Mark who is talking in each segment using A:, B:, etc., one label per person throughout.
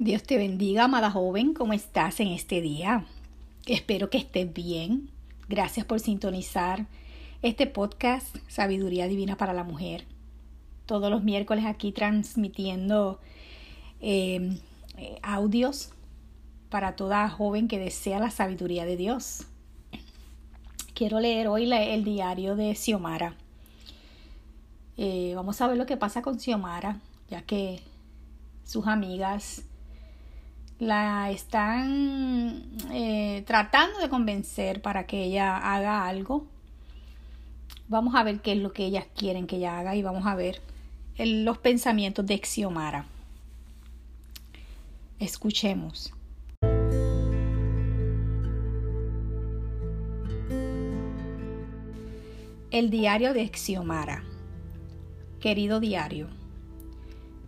A: Dios te bendiga, amada joven, ¿cómo estás en este día? Espero que estés bien. Gracias por sintonizar este podcast Sabiduría Divina para la Mujer. Todos los miércoles aquí transmitiendo eh, eh, audios para toda joven que desea la sabiduría de Dios. Quiero leer hoy el diario de Xiomara. Eh, vamos a ver lo que pasa con Xiomara, ya que sus amigas la están eh, tratando de convencer para que ella haga algo. Vamos a ver qué es lo que ellas quieren que ella haga y vamos a ver los pensamientos de Xiomara. Escuchemos. El diario de Xiomara. Querido diario,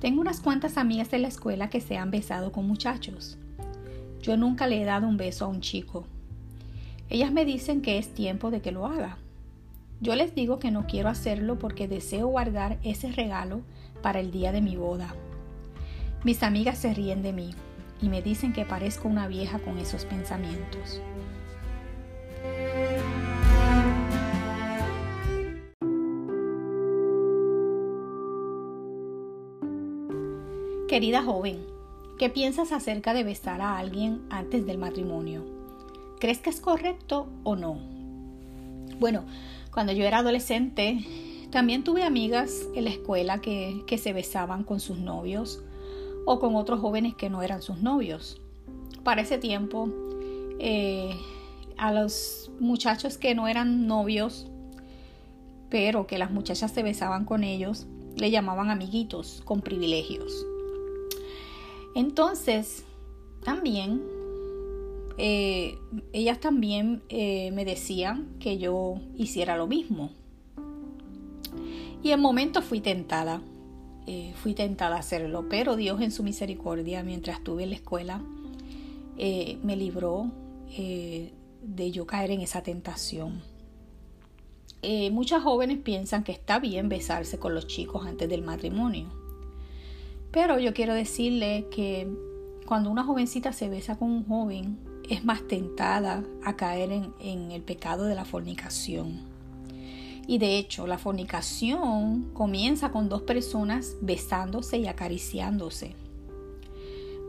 A: tengo unas cuantas amigas de la escuela que se han besado con muchachos. Yo nunca le he dado un beso a un chico. Ellas me dicen que es tiempo de que lo haga. Yo les digo que no quiero hacerlo porque deseo guardar ese regalo para el día de mi boda. Mis amigas se ríen de mí y me dicen que parezco una vieja con esos pensamientos. Querida joven, ¿qué piensas acerca de besar a alguien antes del matrimonio? ¿Crees que es correcto o no? Bueno, cuando yo era adolescente, también tuve amigas en la escuela que, se besaban con sus novios o con otros jóvenes que no eran sus novios. Para ese tiempo, eh, a los muchachos que no eran novios, pero que las muchachas se besaban con ellos, le llamaban amiguitos con privilegios. Entonces, también, eh, ellas también eh, me decían que yo hiciera lo mismo. Y en momentos fui tentada, eh, fui tentada a hacerlo, pero Dios en su misericordia, mientras estuve en la escuela, me libró de yo caer en esa tentación. muchas jóvenes piensan que está bien besarse con los chicos antes del matrimonio pero yo quiero decirle que cuando una jovencita se besa con un joven, es más tentada a caer en, el pecado de la fornicación. Y de hecho, la fornicación comienza con dos personas besándose y acariciándose.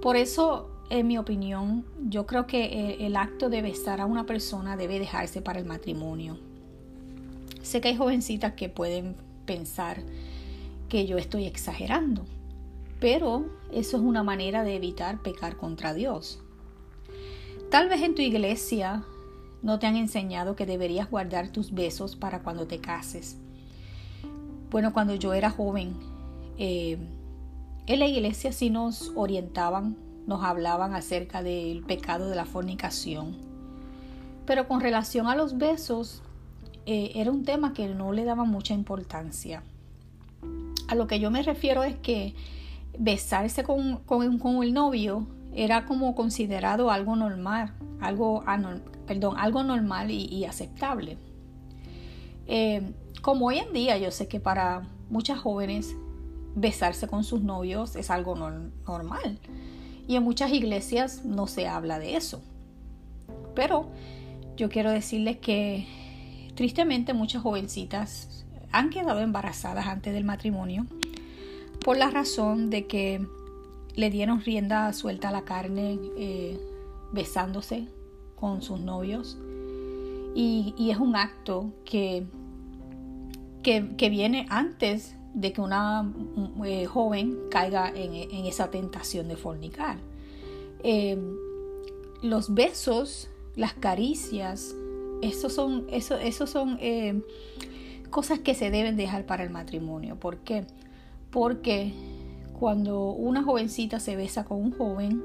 A: Por eso, en mi opinión, yo creo que el acto de besar a una persona debe dejarse para el matrimonio. Sé que hay jovencitas que pueden pensar que yo estoy exagerando, pero eso es una manera de evitar pecar contra Dios. Tal vez en tu iglesia no te han enseñado que deberías guardar tus besos para cuando te cases. Bueno, cuando yo era joven, eh, en la iglesia sí nos orientaban, nos hablaban acerca del pecado de la fornicación. Pero con relación a los besos, eh, era un tema que no le daba mucha importancia. A lo que yo me refiero es que besarse con, el novio era como considerado algo normal, algo, perdón, algo normal y, aceptable. Eh, como hoy en día yo sé que para muchas jóvenes besarse con sus novios es algo normal y en muchas iglesias no se habla de eso. Pero yo quiero decirles que tristemente muchas jovencitas han quedado embarazadas antes del matrimonio por la razón de que le dieron rienda suelta a la carne eh, besándose con sus novios. Y, es un acto que, que, viene antes de que una eh, joven caiga en, esa tentación de fornicar. Eh, los besos, las caricias, esos son, eso, esos son cosas que se deben dejar para el matrimonio. ¿Por qué? Porque cuando una jovencita se besa con un joven,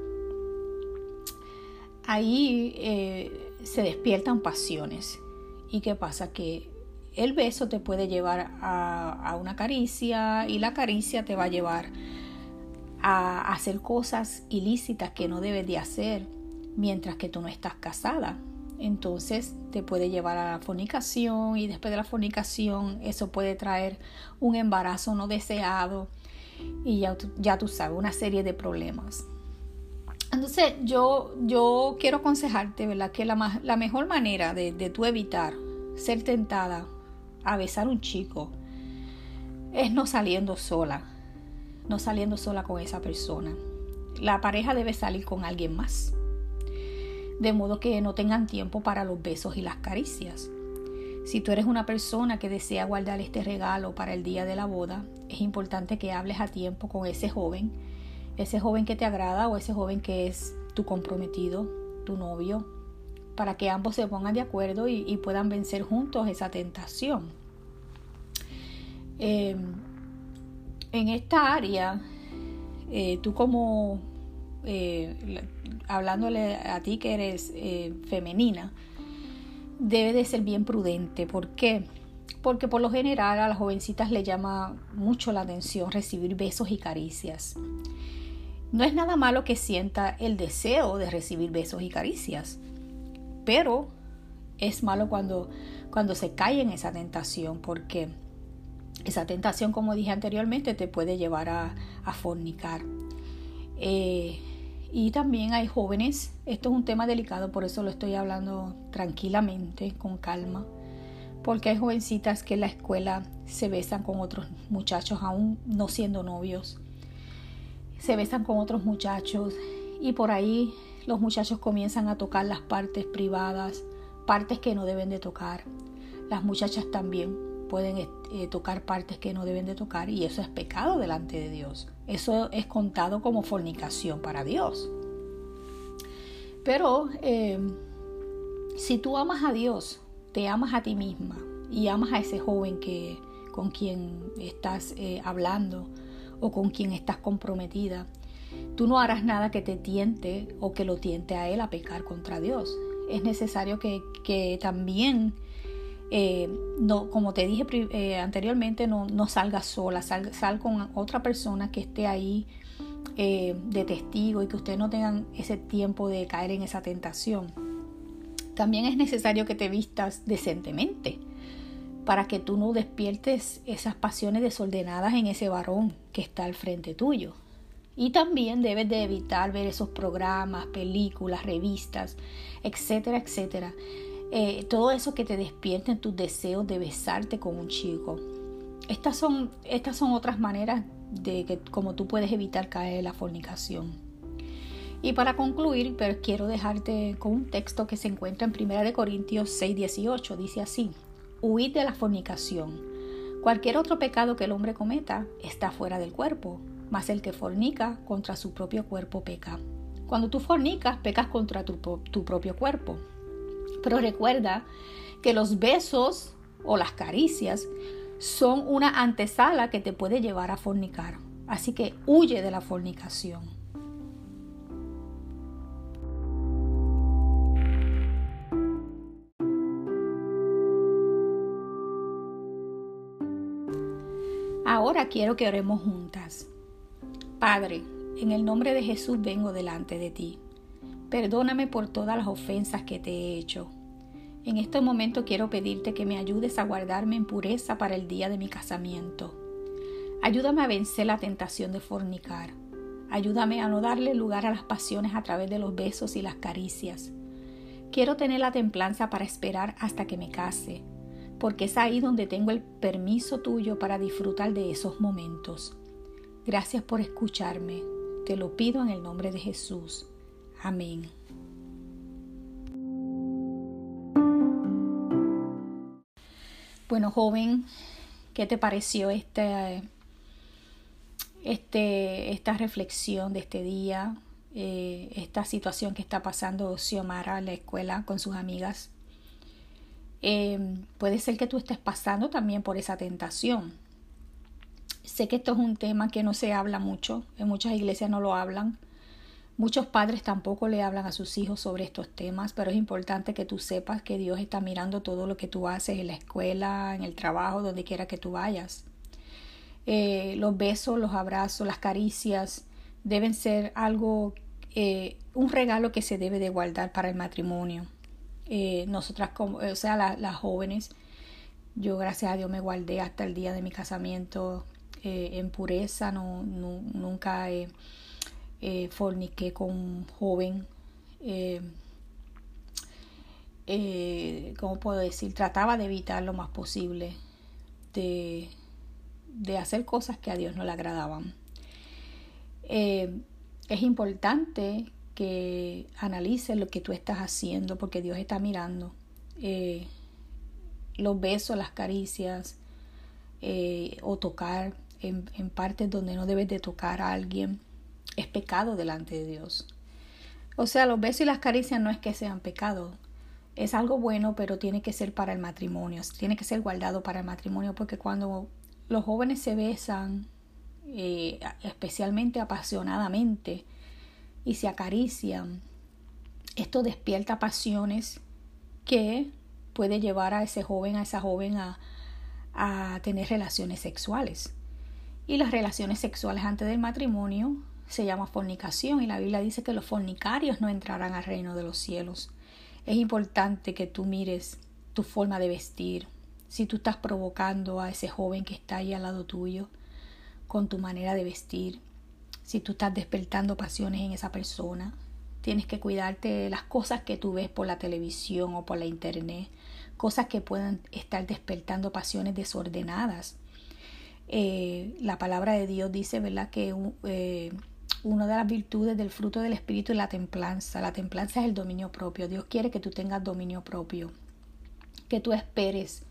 A: ahí eh, se despiertan pasiones. ¿Y qué pasa? Que el beso te puede llevar a, una caricia y la caricia te va a llevar a hacer cosas ilícitas que no debes de hacer mientras que tú no estás casada. Entonces te puede llevar a la fornicación y después de la fornicación eso puede traer un embarazo no deseado y ya, ya tú sabes, una serie de problemas. Entonces yo, yo quiero aconsejarte, ¿verdad? Que la, la mejor manera de, de tú evitar ser tentada a besar a un chico es no saliendo sola, no saliendo sola con esa persona. La pareja debe salir con alguien más, de modo que no tengan tiempo para los besos y las caricias. Si tú eres una persona que desea guardar este regalo para el día de la boda, es importante que hables a tiempo con ese joven, ese joven que te agrada o ese joven que es tu comprometido, tu novio, para que ambos se pongan de acuerdo y, puedan vencer juntos esa tentación. Em, en esta área, eh, tú como, eh, hablándole a ti que eres eh, femenina, debe de ser bien prudente. ¿Por qué? Porque por lo general a las jovencitas le llama mucho la atención recibir besos y caricias. No es nada malo que sienta el deseo de recibir besos y caricias, pero es malo cuando, cuando se cae en esa tentación, porque esa tentación, como dije anteriormente, te puede llevar a, fornicar. Eh, y también hay jóvenes, esto es un tema delicado, por eso lo estoy hablando tranquilamente, con calma, porque hay jovencitas que en la escuela se besan con otros muchachos, aún no siendo novios, se besan con otros muchachos y por ahí los muchachos comienzan a tocar las partes privadas, partes que no deben de tocar. Las muchachas también pueden eh, tocar partes que no deben de tocar y eso es pecado delante de Dios. Eso es contado como fornicación para Dios. Pero eh, si tú amas a Dios, te amas a ti misma y amas a ese joven que, con quien estás eh, hablando o con quien estás comprometida, tú no harás nada que te tiente o que lo tiente a él a pecar contra Dios. Es necesario que, que también eh, no, como te dije eh, anteriormente, no, no salgas sola, sal, sal, con otra persona que esté ahí eh, de testigo y que ustedes no tengan ese tiempo de caer en esa tentación. También es necesario que te vistas decentemente para que tú no despiertes esas pasiones desordenadas en ese varón que está al frente tuyo. Y también debes de evitar ver esos programas, películas, revistas, etcétera, etcétera, eh, todo eso que te despierten tus deseos de besarte con un chico. Estas son, estas son otras maneras de que como tú puedes evitar caer en la fornicación. Y para concluir, pero quiero dejarte con un texto que se encuentra en 1 Corintios 6:18. Dice así, huid de la fornicación. Cualquier otro pecado que el hombre cometa está fuera del cuerpo, mas el que fornica contra su propio cuerpo peca. Cuando tú fornicas, pecas contra tu, tu propio cuerpo. Pero recuerda que los besos o las caricias son una antesala que te puede llevar a fornicar. Así que huye de la fornicación. Ahora quiero que oremos juntas. Padre, en el nombre de Jesús vengo delante de ti. Perdóname por todas las ofensas que te he hecho. En este momento quiero pedirte que me ayudes a guardarme en pureza para el día de mi casamiento. Ayúdame a vencer la tentación de fornicar. Ayúdame a no darle lugar a las pasiones a través de los besos y las caricias. Quiero tener la templanza para esperar hasta que me case, porque es ahí donde tengo el permiso tuyo para disfrutar de esos momentos. Gracias por escucharme. Te lo pido en el nombre de Jesús. Amén. Bueno, joven, ¿qué te pareció este, este, esta reflexión de este día? Eh, esta situación que está pasando Xiomara en la escuela con sus amigas. Eh, puede ser que tú estés pasando también por esa tentación. Sé que esto es un tema que no se habla mucho, en muchas iglesias no lo hablan, Muchos padres tampoco le hablan a sus hijos sobre estos temas, pero es importante que tú sepas que Dios está mirando todo lo que tú haces en la escuela, en el trabajo, donde quiera que tú vayas. Eh, los besos, los abrazos, las caricias deben ser algo, eh, un regalo que se debe de guardar para el matrimonio. Eh, nosotras, como, o sea, las jóvenes, yo gracias a Dios me guardé hasta el día de mi casamiento en pureza, no, nunca eh, forniqué con un joven, eh, eh, ¿cómo puedo decir? Trataba de evitar lo más posible de, de hacer cosas que a Dios no le agradaban. Eh, es importante que analices lo que tú estás haciendo porque Dios está mirando. Los besos, las caricias o tocar en, en partes donde no debes de tocar a alguien es pecado delante de Dios. O sea, los besos y las caricias no es que sean pecado, es algo bueno, pero tiene que ser para el matrimonio, tiene que ser guardado para el matrimonio, porque cuando los jóvenes se besan, eh, especialmente apasionadamente, y se acarician, esto despierta pasiones que puede llevar a ese joven, a esa joven a, a tener relaciones sexuales. Y las relaciones sexuales antes del matrimonio se llama fornicación y la Biblia dice que los fornicarios no entrarán al reino de los cielos. Es importante que tú mires tu forma de vestir, si tú estás provocando a ese joven que está ahí al lado tuyo con tu manera de vestir, si tú estás despertando pasiones en esa persona, tienes que cuidarte de las cosas que tú ves por la televisión o por la internet, cosas que puedan estar despertando pasiones desordenadas. Eh, la palabra de Dios dice, ¿verdad?, que eh, una de las virtudes del fruto del Espíritu es la templanza. La templanza es el dominio propio. Dios quiere que tú tengas dominio propio, que tú esperes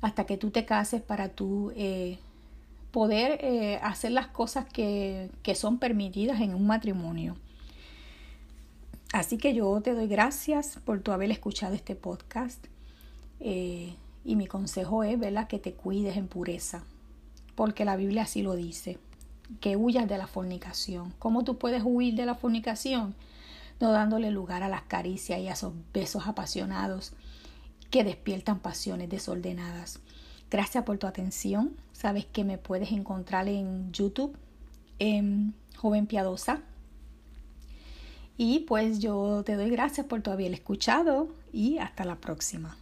A: hasta que tú te cases para tú eh, poder eh, hacer las cosas que, que, son permitidas en un matrimonio. Así que yo te doy gracias por tu haber escuchado este podcast. Eh, y mi consejo es, ¿verdad?, que te cuides en pureza, porque la Biblia así lo dice que huyas de la fornicación. ¿Cómo tú puedes huir de la fornicación? No dándole lugar a las caricias y a esos besos apasionados que despiertan pasiones desordenadas. Gracias por tu atención. Sabes que me puedes encontrar en YouTube, en Joven Piadosa. Y pues yo te doy gracias por tu haber escuchado y hasta la próxima.